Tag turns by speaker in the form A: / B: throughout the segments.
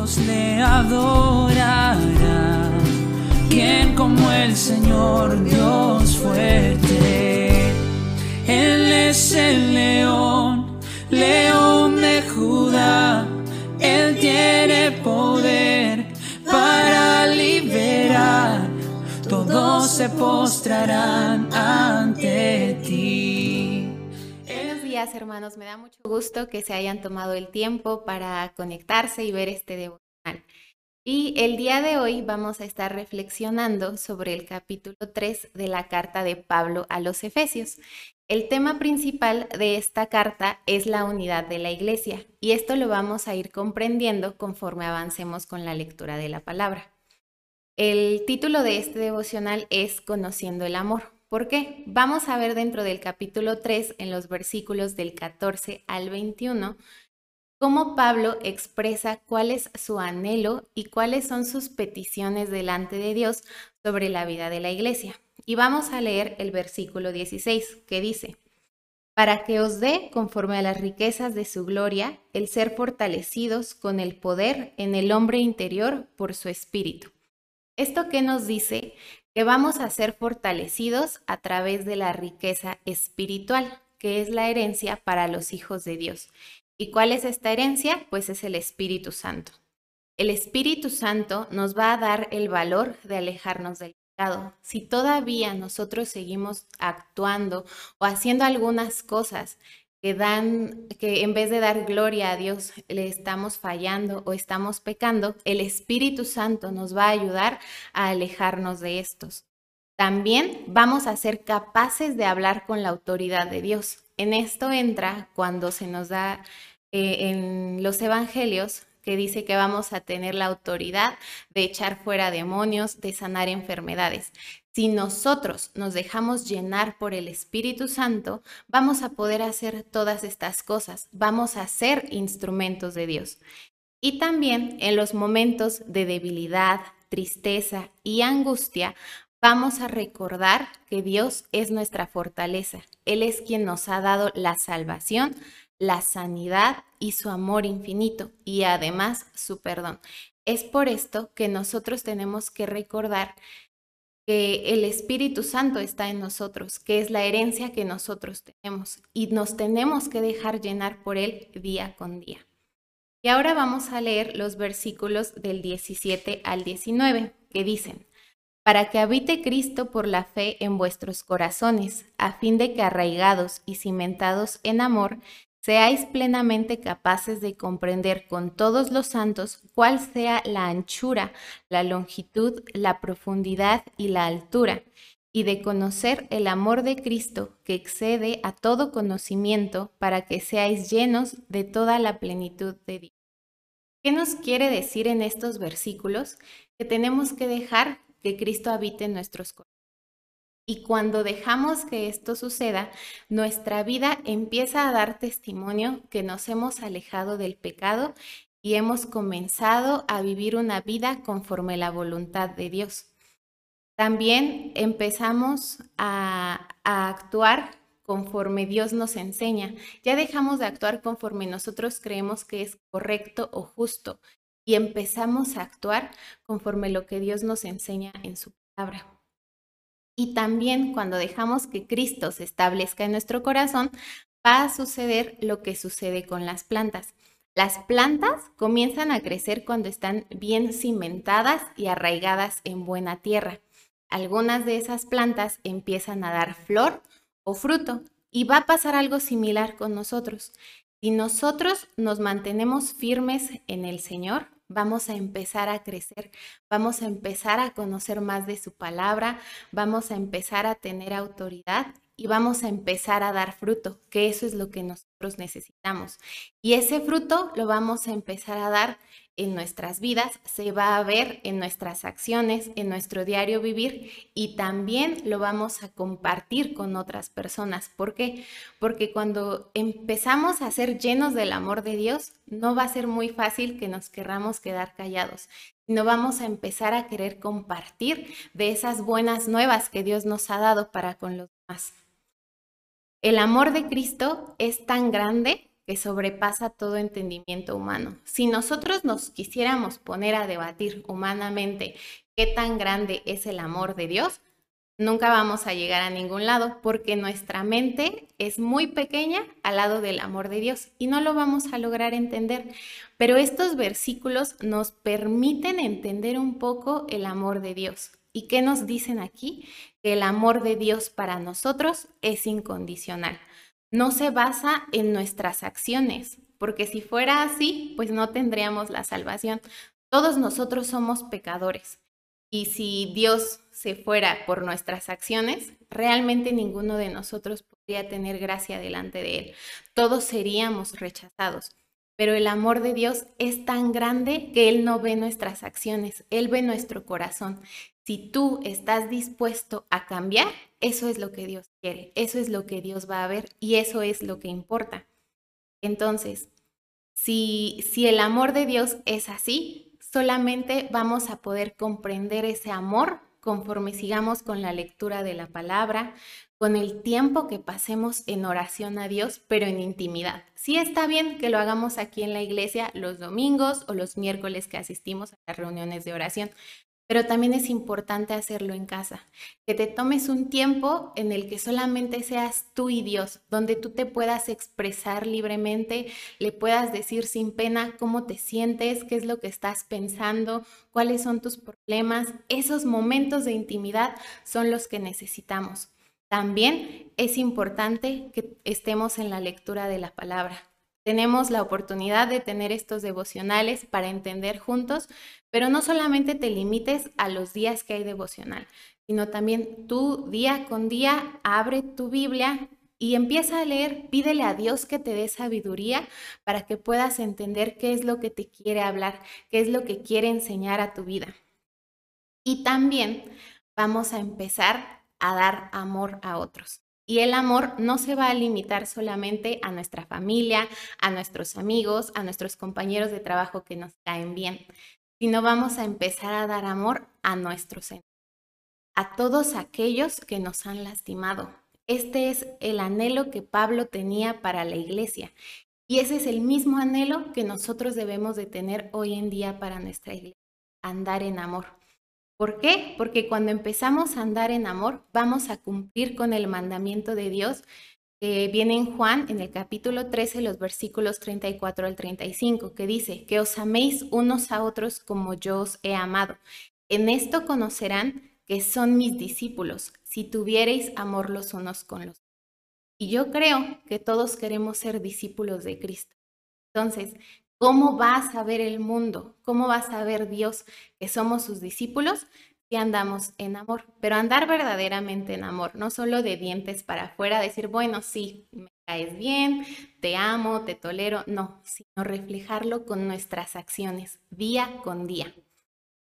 A: todos le adorarán. ¿Quién como el Señor Dios fuerte? Él es el león, león de Judá. Él tiene poder para liberar. Todos se postrarán ante ti.
B: Días hermanos, me da mucho gusto que se hayan tomado el tiempo para conectarse y ver este devocional. Y el día de hoy vamos a estar reflexionando sobre el capítulo 3 de la carta de Pablo a los Efesios. El tema principal de esta carta es la unidad de la iglesia y esto lo vamos a ir comprendiendo conforme avancemos con la lectura de la palabra. El título de este devocional es Conociendo el Amor. ¿Por qué? Vamos a ver dentro del capítulo 3, en los versículos del 14 al 21, cómo Pablo expresa cuál es su anhelo y cuáles son sus peticiones delante de Dios sobre la vida de la iglesia. Y vamos a leer el versículo 16, que dice, para que os dé, conforme a las riquezas de su gloria, el ser fortalecidos con el poder en el hombre interior por su espíritu. ¿Esto qué nos dice? Que vamos a ser fortalecidos a través de la riqueza espiritual, que es la herencia para los hijos de Dios. ¿Y cuál es esta herencia? Pues es el Espíritu Santo. El Espíritu Santo nos va a dar el valor de alejarnos del pecado. Si todavía nosotros seguimos actuando o haciendo algunas cosas que dan, que en vez de dar gloria a Dios, le estamos fallando o estamos pecando, el Espíritu Santo nos va a ayudar a alejarnos de estos. También vamos a ser capaces de hablar con la autoridad de Dios. En esto entra cuando se nos da eh, en los evangelios que dice que vamos a tener la autoridad de echar fuera demonios, de sanar enfermedades. Si nosotros nos dejamos llenar por el Espíritu Santo, vamos a poder hacer todas estas cosas, vamos a ser instrumentos de Dios. Y también en los momentos de debilidad, tristeza y angustia, vamos a recordar que Dios es nuestra fortaleza. Él es quien nos ha dado la salvación, la sanidad y su amor infinito y además su perdón. Es por esto que nosotros tenemos que recordar que el Espíritu Santo está en nosotros, que es la herencia que nosotros tenemos y nos tenemos que dejar llenar por Él día con día. Y ahora vamos a leer los versículos del 17 al 19 que dicen, para que habite Cristo por la fe en vuestros corazones, a fin de que arraigados y cimentados en amor, seáis plenamente capaces de comprender con todos los santos cuál sea la anchura, la longitud, la profundidad y la altura, y de conocer el amor de Cristo que excede a todo conocimiento para que seáis llenos de toda la plenitud de Dios. ¿Qué nos quiere decir en estos versículos? Que tenemos que dejar que Cristo habite en nuestros corazones y cuando dejamos que esto suceda, nuestra vida empieza a dar testimonio que nos hemos alejado del pecado y hemos comenzado a vivir una vida conforme la voluntad de Dios. También empezamos a, a actuar conforme Dios nos enseña. Ya dejamos de actuar conforme nosotros creemos que es correcto o justo y empezamos a actuar conforme lo que Dios nos enseña en su palabra. Y también cuando dejamos que Cristo se establezca en nuestro corazón, va a suceder lo que sucede con las plantas. Las plantas comienzan a crecer cuando están bien cimentadas y arraigadas en buena tierra. Algunas de esas plantas empiezan a dar flor o fruto y va a pasar algo similar con nosotros. Si nosotros nos mantenemos firmes en el Señor, vamos a empezar a crecer, vamos a empezar a conocer más de su palabra, vamos a empezar a tener autoridad y vamos a empezar a dar fruto, que eso es lo que nosotros necesitamos. Y ese fruto lo vamos a empezar a dar en nuestras vidas, se va a ver en nuestras acciones, en nuestro diario vivir y también lo vamos a compartir con otras personas. ¿Por qué? Porque cuando empezamos a ser llenos del amor de Dios, no va a ser muy fácil que nos querramos quedar callados, sino vamos a empezar a querer compartir de esas buenas nuevas que Dios nos ha dado para con los demás. El amor de Cristo es tan grande que sobrepasa todo entendimiento humano. Si nosotros nos quisiéramos poner a debatir humanamente qué tan grande es el amor de Dios, nunca vamos a llegar a ningún lado porque nuestra mente es muy pequeña al lado del amor de Dios y no lo vamos a lograr entender. Pero estos versículos nos permiten entender un poco el amor de Dios. ¿Y qué nos dicen aquí? Que el amor de Dios para nosotros es incondicional. No se basa en nuestras acciones, porque si fuera así, pues no tendríamos la salvación. Todos nosotros somos pecadores. Y si Dios se fuera por nuestras acciones, realmente ninguno de nosotros podría tener gracia delante de Él. Todos seríamos rechazados. Pero el amor de Dios es tan grande que Él no ve nuestras acciones, Él ve nuestro corazón. Si tú estás dispuesto a cambiar, eso es lo que Dios quiere, eso es lo que Dios va a ver y eso es lo que importa. Entonces, si, si el amor de Dios es así, solamente vamos a poder comprender ese amor conforme sigamos con la lectura de la palabra, con el tiempo que pasemos en oración a Dios, pero en intimidad. Sí está bien que lo hagamos aquí en la iglesia los domingos o los miércoles que asistimos a las reuniones de oración, pero también es importante hacerlo en casa, que te tomes un tiempo en el que solamente seas tú y Dios, donde tú te puedas expresar libremente, le puedas decir sin pena cómo te sientes, qué es lo que estás pensando, cuáles son tus problemas. Esos momentos de intimidad son los que necesitamos. También es importante que estemos en la lectura de la palabra. Tenemos la oportunidad de tener estos devocionales para entender juntos, pero no solamente te limites a los días que hay devocional, sino también tú día con día abre tu Biblia y empieza a leer, pídele a Dios que te dé sabiduría para que puedas entender qué es lo que te quiere hablar, qué es lo que quiere enseñar a tu vida. Y también vamos a empezar a dar amor a otros. Y el amor no se va a limitar solamente a nuestra familia, a nuestros amigos, a nuestros compañeros de trabajo que nos caen bien, sino vamos a empezar a dar amor a nuestros enemigos, a todos aquellos que nos han lastimado. Este es el anhelo que Pablo tenía para la iglesia y ese es el mismo anhelo que nosotros debemos de tener hoy en día para nuestra iglesia, andar en amor. ¿Por qué? Porque cuando empezamos a andar en amor, vamos a cumplir con el mandamiento de Dios que viene en Juan, en el capítulo 13, los versículos 34 al 35, que dice, que os améis unos a otros como yo os he amado. En esto conocerán que son mis discípulos, si tuviereis amor los unos con los otros. Y yo creo que todos queremos ser discípulos de Cristo. Entonces, ¿Cómo va a saber el mundo? ¿Cómo va a saber Dios que somos sus discípulos? Si andamos en amor, pero andar verdaderamente en amor, no solo de dientes para afuera, decir, bueno, sí, me caes bien, te amo, te tolero, no, sino reflejarlo con nuestras acciones, día con día.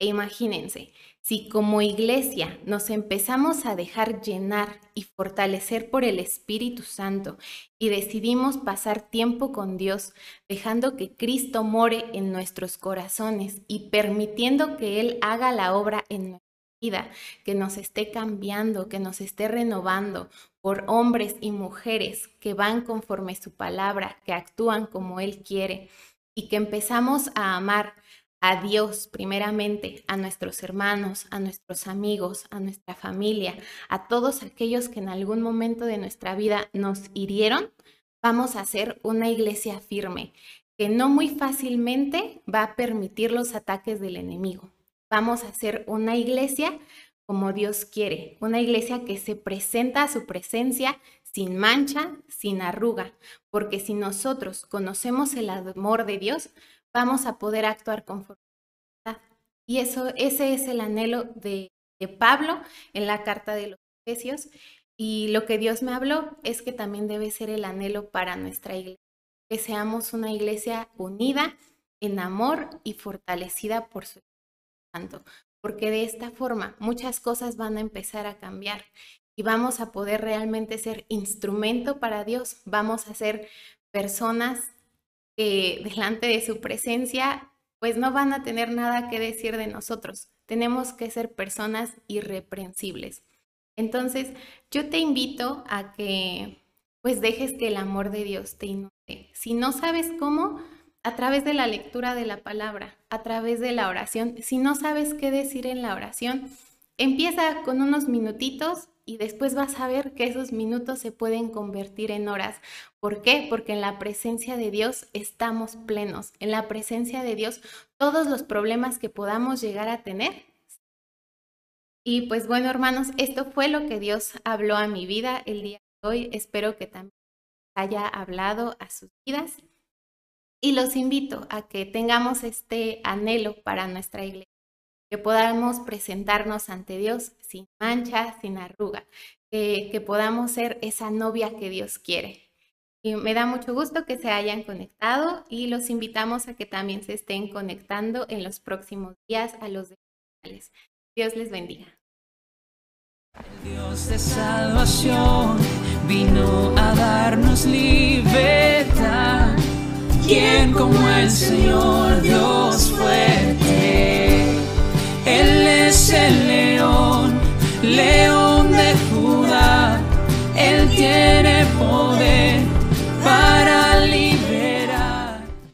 B: E imagínense, si como iglesia nos empezamos a dejar llenar y fortalecer por el Espíritu Santo y decidimos pasar tiempo con Dios, dejando que Cristo more en nuestros corazones y permitiendo que Él haga la obra en nuestra vida, que nos esté cambiando, que nos esté renovando por hombres y mujeres que van conforme su palabra, que actúan como Él quiere y que empezamos a amar a Dios primeramente, a nuestros hermanos, a nuestros amigos, a nuestra familia, a todos aquellos que en algún momento de nuestra vida nos hirieron, vamos a ser una iglesia firme, que no muy fácilmente va a permitir los ataques del enemigo. Vamos a ser una iglesia como Dios quiere, una iglesia que se presenta a su presencia sin mancha, sin arruga, porque si nosotros conocemos el amor de Dios, vamos a poder actuar conforme. Y eso, ese es el anhelo de, de Pablo en la carta de los Efesios. Y lo que Dios me habló es que también debe ser el anhelo para nuestra iglesia, que seamos una iglesia unida en amor y fortalecida por su Santo, porque de esta forma muchas cosas van a empezar a cambiar y vamos a poder realmente ser instrumento para Dios, vamos a ser personas delante de su presencia, pues no van a tener nada que decir de nosotros. Tenemos que ser personas irreprensibles. Entonces, yo te invito a que pues dejes que el amor de Dios te inunde. Si no sabes cómo, a través de la lectura de la palabra, a través de la oración. Si no sabes qué decir en la oración, empieza con unos minutitos y después vas a ver que esos minutos se pueden convertir en horas. ¿Por qué? Porque en la presencia de Dios estamos plenos. En la presencia de Dios todos los problemas que podamos llegar a tener. Y pues bueno, hermanos, esto fue lo que Dios habló a mi vida el día de hoy. Espero que también haya hablado a sus vidas. Y los invito a que tengamos este anhelo para nuestra iglesia, que podamos presentarnos ante Dios sin mancha, sin arruga, que podamos ser esa novia que Dios quiere. Y me da mucho gusto que se hayan conectado y los invitamos a que también se estén conectando en los próximos días a los canales. Dios les bendiga.
A: Dios de salvación vino a darnos libertad. ¿Quién como el Señor Dios león, de Judá, Él tiene poder